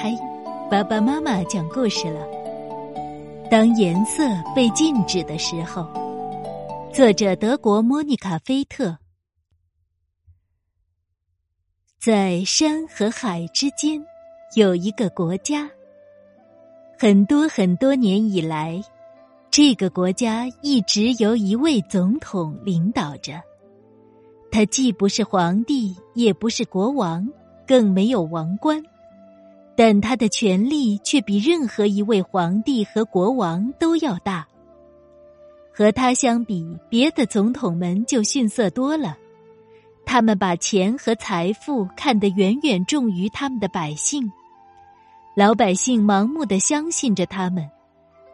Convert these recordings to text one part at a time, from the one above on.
嗨，爸爸妈妈讲故事了。当颜色被禁止的时候，作者德国莫妮卡·菲特。在山和海之间，有一个国家。很多很多年以来，这个国家一直由一位总统领导着。他既不是皇帝，也不是国王。更没有王冠，但他的权力却比任何一位皇帝和国王都要大。和他相比，别的总统们就逊色多了。他们把钱和财富看得远远重于他们的百姓，老百姓盲目的相信着他们，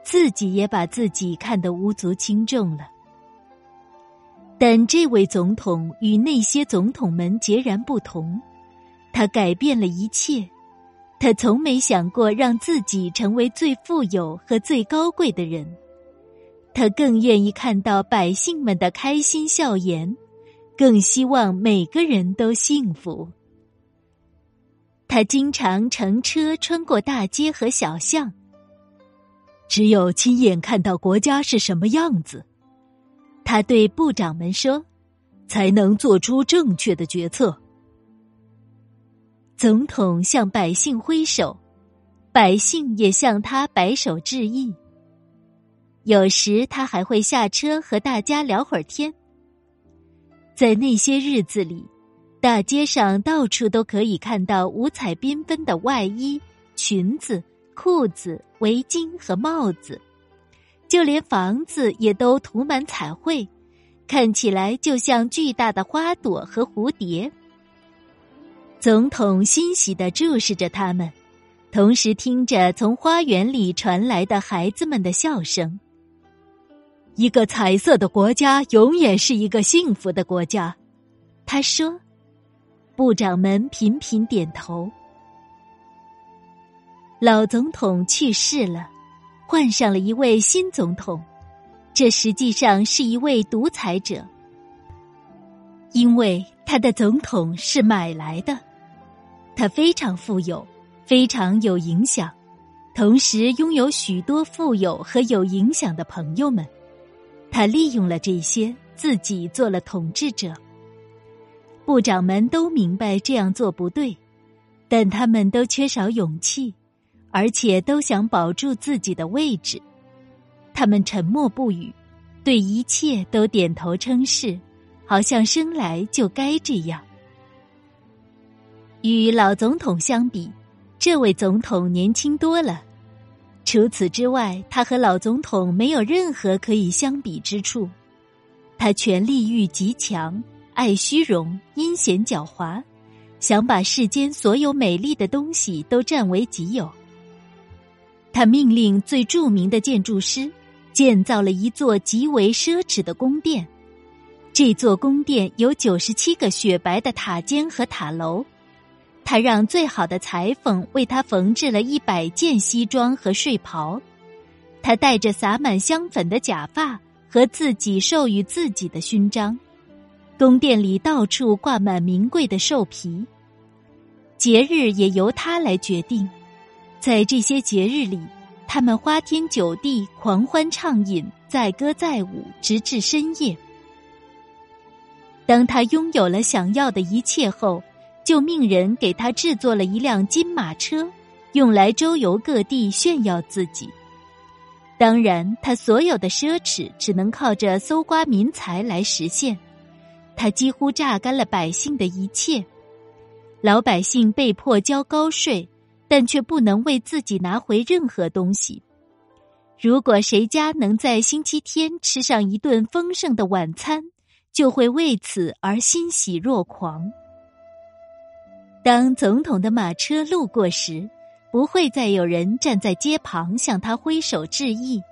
自己也把自己看得无足轻重了。但这位总统与那些总统们截然不同。他改变了一切，他从没想过让自己成为最富有和最高贵的人，他更愿意看到百姓们的开心笑颜，更希望每个人都幸福。他经常乘车穿过大街和小巷，只有亲眼看到国家是什么样子，他对部长们说，才能做出正确的决策。总统向百姓挥手，百姓也向他摆手致意。有时他还会下车和大家聊会儿天。在那些日子里，大街上到处都可以看到五彩缤纷的外衣、裙子、裤子、围巾和帽子，就连房子也都涂满彩绘，看起来就像巨大的花朵和蝴蝶。总统欣喜的注视着他们，同时听着从花园里传来的孩子们的笑声。一个彩色的国家永远是一个幸福的国家，他说。部长们频频点头。老总统去世了，换上了一位新总统，这实际上是一位独裁者，因为他的总统是买来的。他非常富有，非常有影响，同时拥有许多富有和有影响的朋友们。他利用了这些，自己做了统治者。部长们都明白这样做不对，但他们都缺少勇气，而且都想保住自己的位置。他们沉默不语，对一切都点头称是，好像生来就该这样。与老总统相比，这位总统年轻多了。除此之外，他和老总统没有任何可以相比之处。他权力欲极强，爱虚荣，阴险狡猾，想把世间所有美丽的东西都占为己有。他命令最著名的建筑师建造了一座极为奢侈的宫殿。这座宫殿有九十七个雪白的塔尖和塔楼。他让最好的裁缝为他缝制了一百件西装和睡袍，他戴着洒满香粉的假发和自己授予自己的勋章，宫殿里到处挂满名贵的兽皮。节日也由他来决定，在这些节日里，他们花天酒地、狂欢畅饮、载歌载舞，直至深夜。当他拥有了想要的一切后。就命人给他制作了一辆金马车，用来周游各地炫耀自己。当然，他所有的奢侈只能靠着搜刮民财来实现。他几乎榨干了百姓的一切，老百姓被迫交高税，但却不能为自己拿回任何东西。如果谁家能在星期天吃上一顿丰盛的晚餐，就会为此而欣喜若狂。当总统的马车路过时，不会再有人站在街旁向他挥手致意，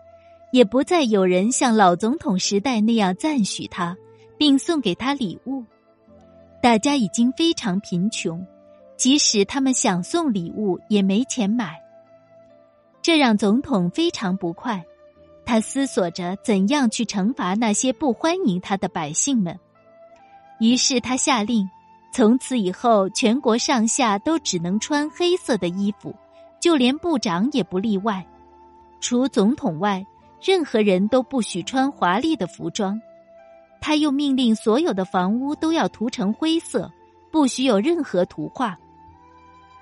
也不再有人像老总统时代那样赞许他，并送给他礼物。大家已经非常贫穷，即使他们想送礼物，也没钱买。这让总统非常不快，他思索着怎样去惩罚那些不欢迎他的百姓们。于是他下令。从此以后，全国上下都只能穿黑色的衣服，就连部长也不例外。除总统外，任何人都不许穿华丽的服装。他又命令所有的房屋都要涂成灰色，不许有任何图画。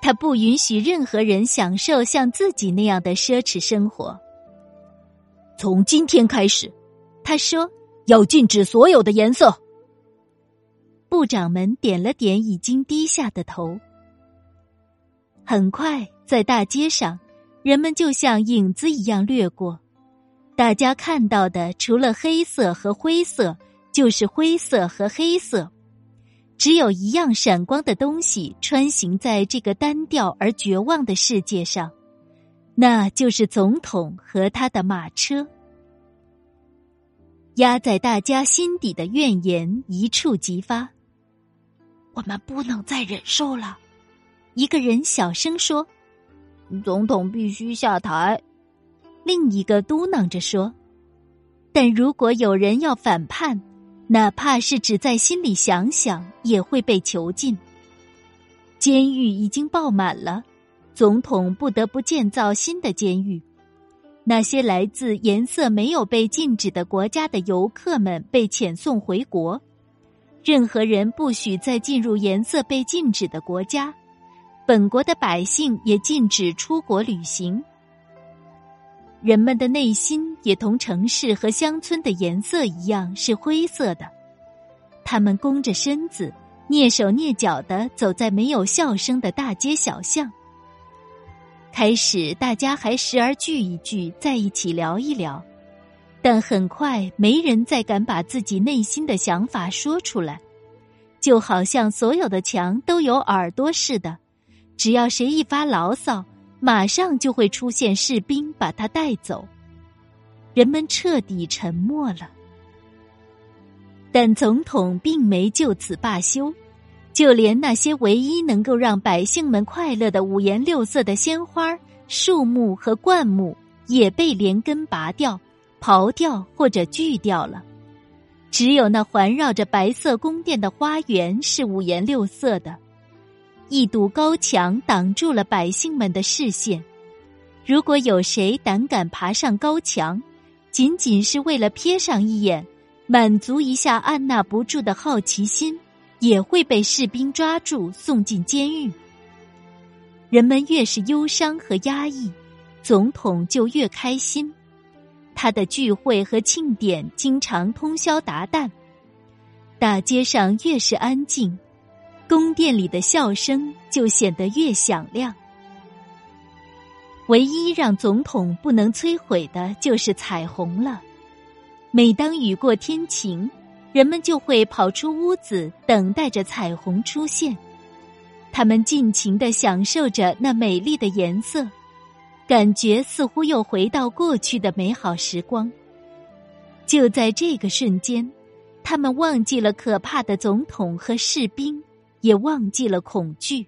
他不允许任何人享受像自己那样的奢侈生活。从今天开始，他说要禁止所有的颜色。部长们点了点已经低下的头。很快，在大街上，人们就像影子一样掠过。大家看到的，除了黑色和灰色，就是灰色和黑色。只有一样闪光的东西穿行在这个单调而绝望的世界上，那就是总统和他的马车。压在大家心底的怨言一触即发。我们不能再忍受了，一个人小声说：“总统必须下台。”另一个嘟囔着说：“但如果有人要反叛。”哪怕是只在心里想想，也会被囚禁。监狱已经爆满了，总统不得不建造新的监狱。那些来自颜色没有被禁止的国家的游客们被遣送回国，任何人不许再进入颜色被禁止的国家。本国的百姓也禁止出国旅行。人们的内心也同城市和乡村的颜色一样是灰色的，他们弓着身子，蹑手蹑脚的走在没有笑声的大街小巷。开始，大家还时而聚一聚，在一起聊一聊，但很快没人再敢把自己内心的想法说出来，就好像所有的墙都有耳朵似的，只要谁一发牢骚。马上就会出现士兵把他带走，人们彻底沉默了。但总统并没就此罢休，就连那些唯一能够让百姓们快乐的五颜六色的鲜花、树木和灌木，也被连根拔掉、刨掉或者锯掉了。只有那环绕着白色宫殿的花园是五颜六色的。一堵高墙挡住了百姓们的视线。如果有谁胆敢爬上高墙，仅仅是为了瞥上一眼，满足一下按捺不住的好奇心，也会被士兵抓住送进监狱。人们越是忧伤和压抑，总统就越开心。他的聚会和庆典经常通宵达旦。大街上越是安静。宫殿里的笑声就显得越响亮。唯一让总统不能摧毁的就是彩虹了。每当雨过天晴，人们就会跑出屋子，等待着彩虹出现。他们尽情的享受着那美丽的颜色，感觉似乎又回到过去的美好时光。就在这个瞬间，他们忘记了可怕的总统和士兵。也忘记了恐惧。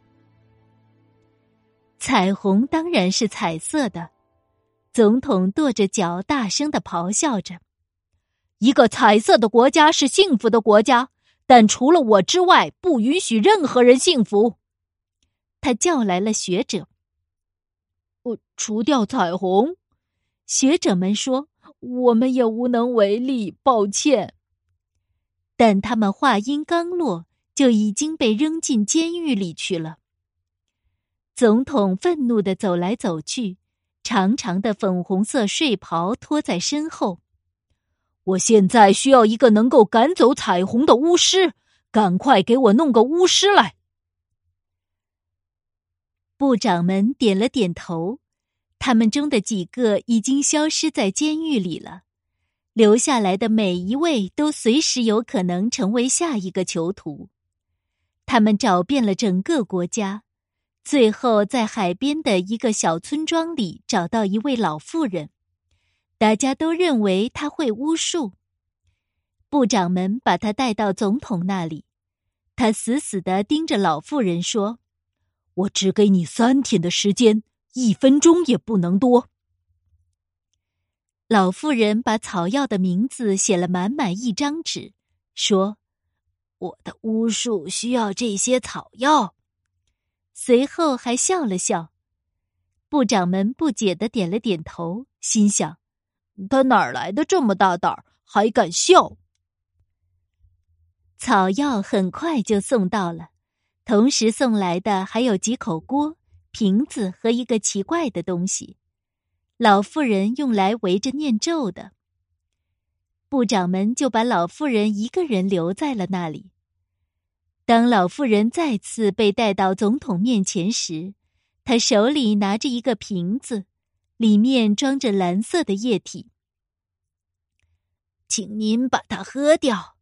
彩虹当然是彩色的。总统跺着脚，大声的咆哮着：“一个彩色的国家是幸福的国家，但除了我之外，不允许任何人幸福。”他叫来了学者。我除掉彩虹，学者们说：“我们也无能为力，抱歉。”但他们话音刚落。就已经被扔进监狱里去了。总统愤怒的走来走去，长长的粉红色睡袍拖在身后。我现在需要一个能够赶走彩虹的巫师，赶快给我弄个巫师来。部长们点了点头，他们中的几个已经消失在监狱里了，留下来的每一位都随时有可能成为下一个囚徒。他们找遍了整个国家，最后在海边的一个小村庄里找到一位老妇人。大家都认为她会巫术。部长们把她带到总统那里，他死死地盯着老妇人说：“我只给你三天的时间，一分钟也不能多。”老妇人把草药的名字写了满满一张纸，说。我的巫术需要这些草药，随后还笑了笑。部长们不解的点了点头，心想：他哪儿来的这么大胆儿，还敢笑？草药很快就送到了，同时送来的还有几口锅、瓶子和一个奇怪的东西，老妇人用来围着念咒的。部长们就把老妇人一个人留在了那里。当老妇人再次被带到总统面前时，她手里拿着一个瓶子，里面装着蓝色的液体。请您把它喝掉。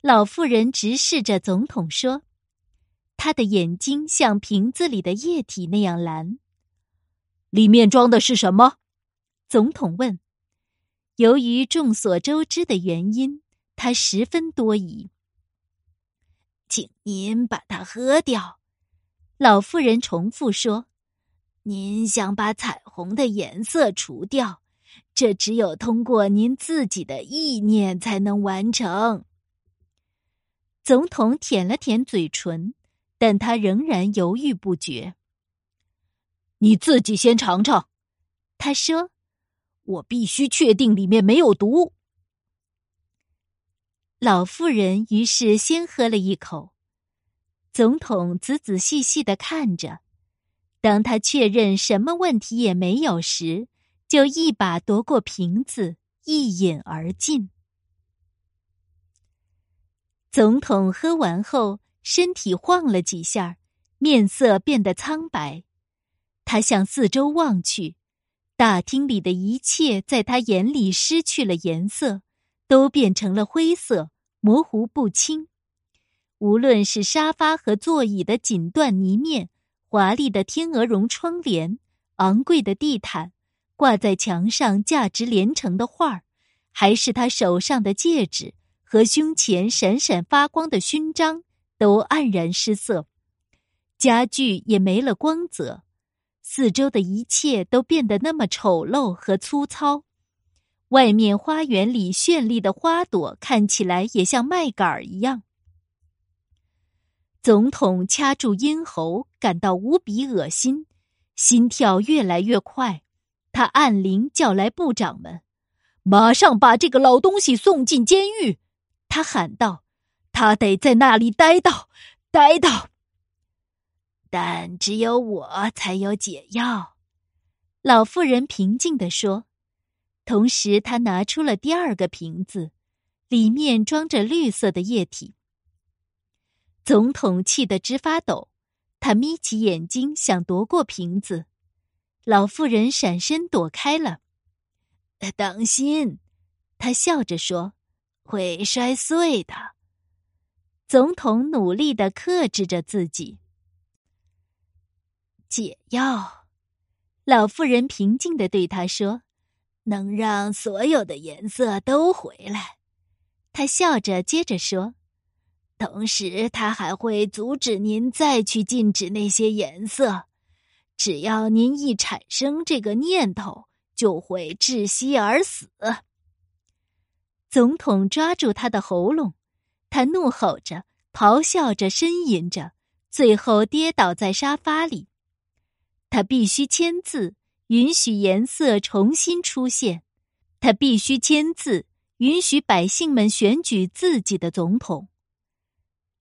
老妇人直视着总统说：“她的眼睛像瓶子里的液体那样蓝。”里面装的是什么？总统问。由于众所周知的原因，他十分多疑。请您把它喝掉，老妇人重复说：“您想把彩虹的颜色除掉，这只有通过您自己的意念才能完成。”总统舔了舔嘴唇，但他仍然犹豫不决。“你自己先尝尝。”他说。我必须确定里面没有毒。老妇人于是先喝了一口，总统仔仔细细的看着，当他确认什么问题也没有时，就一把夺过瓶子，一饮而尽。总统喝完后，身体晃了几下，面色变得苍白，他向四周望去。大厅里的一切在他眼里失去了颜色，都变成了灰色，模糊不清。无论是沙发和座椅的锦缎呢面、华丽的天鹅绒窗帘、昂贵的地毯、挂在墙上价值连城的画儿，还是他手上的戒指和胸前闪闪发光的勋章，都黯然失色，家具也没了光泽。四周的一切都变得那么丑陋和粗糙，外面花园里绚丽的花朵看起来也像麦秆儿一样。总统掐住咽喉，感到无比恶心，心跳越来越快。他按铃叫来部长们，马上把这个老东西送进监狱。他喊道：“他得在那里待到，待到。”但只有我才有解药，老妇人平静地说。同时，她拿出了第二个瓶子，里面装着绿色的液体。总统气得直发抖，他眯起眼睛想夺过瓶子，老妇人闪身躲开了。当心，他笑着说：“会摔碎的。”总统努力的克制着自己。解药，老妇人平静的对他说：“能让所有的颜色都回来。”他笑着接着说：“同时，他还会阻止您再去禁止那些颜色。只要您一产生这个念头，就会窒息而死。”总统抓住他的喉咙，他怒吼着、咆哮着、呻吟着，最后跌倒在沙发里。他必须签字，允许颜色重新出现；他必须签字，允许百姓们选举自己的总统。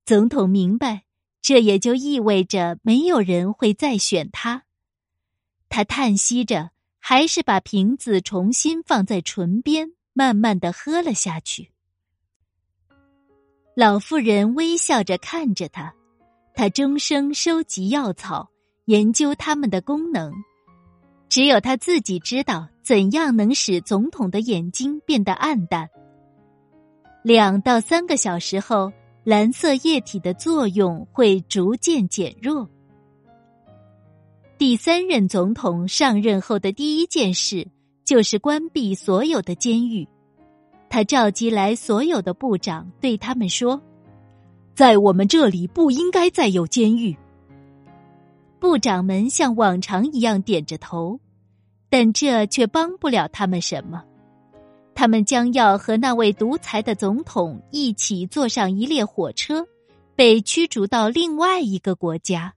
总统明白，这也就意味着没有人会再选他。他叹息着，还是把瓶子重新放在唇边，慢慢的喝了下去。老妇人微笑着看着他，他终生收集药草。研究它们的功能，只有他自己知道怎样能使总统的眼睛变得暗淡。两到三个小时后，蓝色液体的作用会逐渐减弱。第三任总统上任后的第一件事就是关闭所有的监狱。他召集来所有的部长，对他们说：“在我们这里不应该再有监狱。”部长们像往常一样点着头，但这却帮不了他们什么。他们将要和那位独裁的总统一起坐上一列火车，被驱逐到另外一个国家。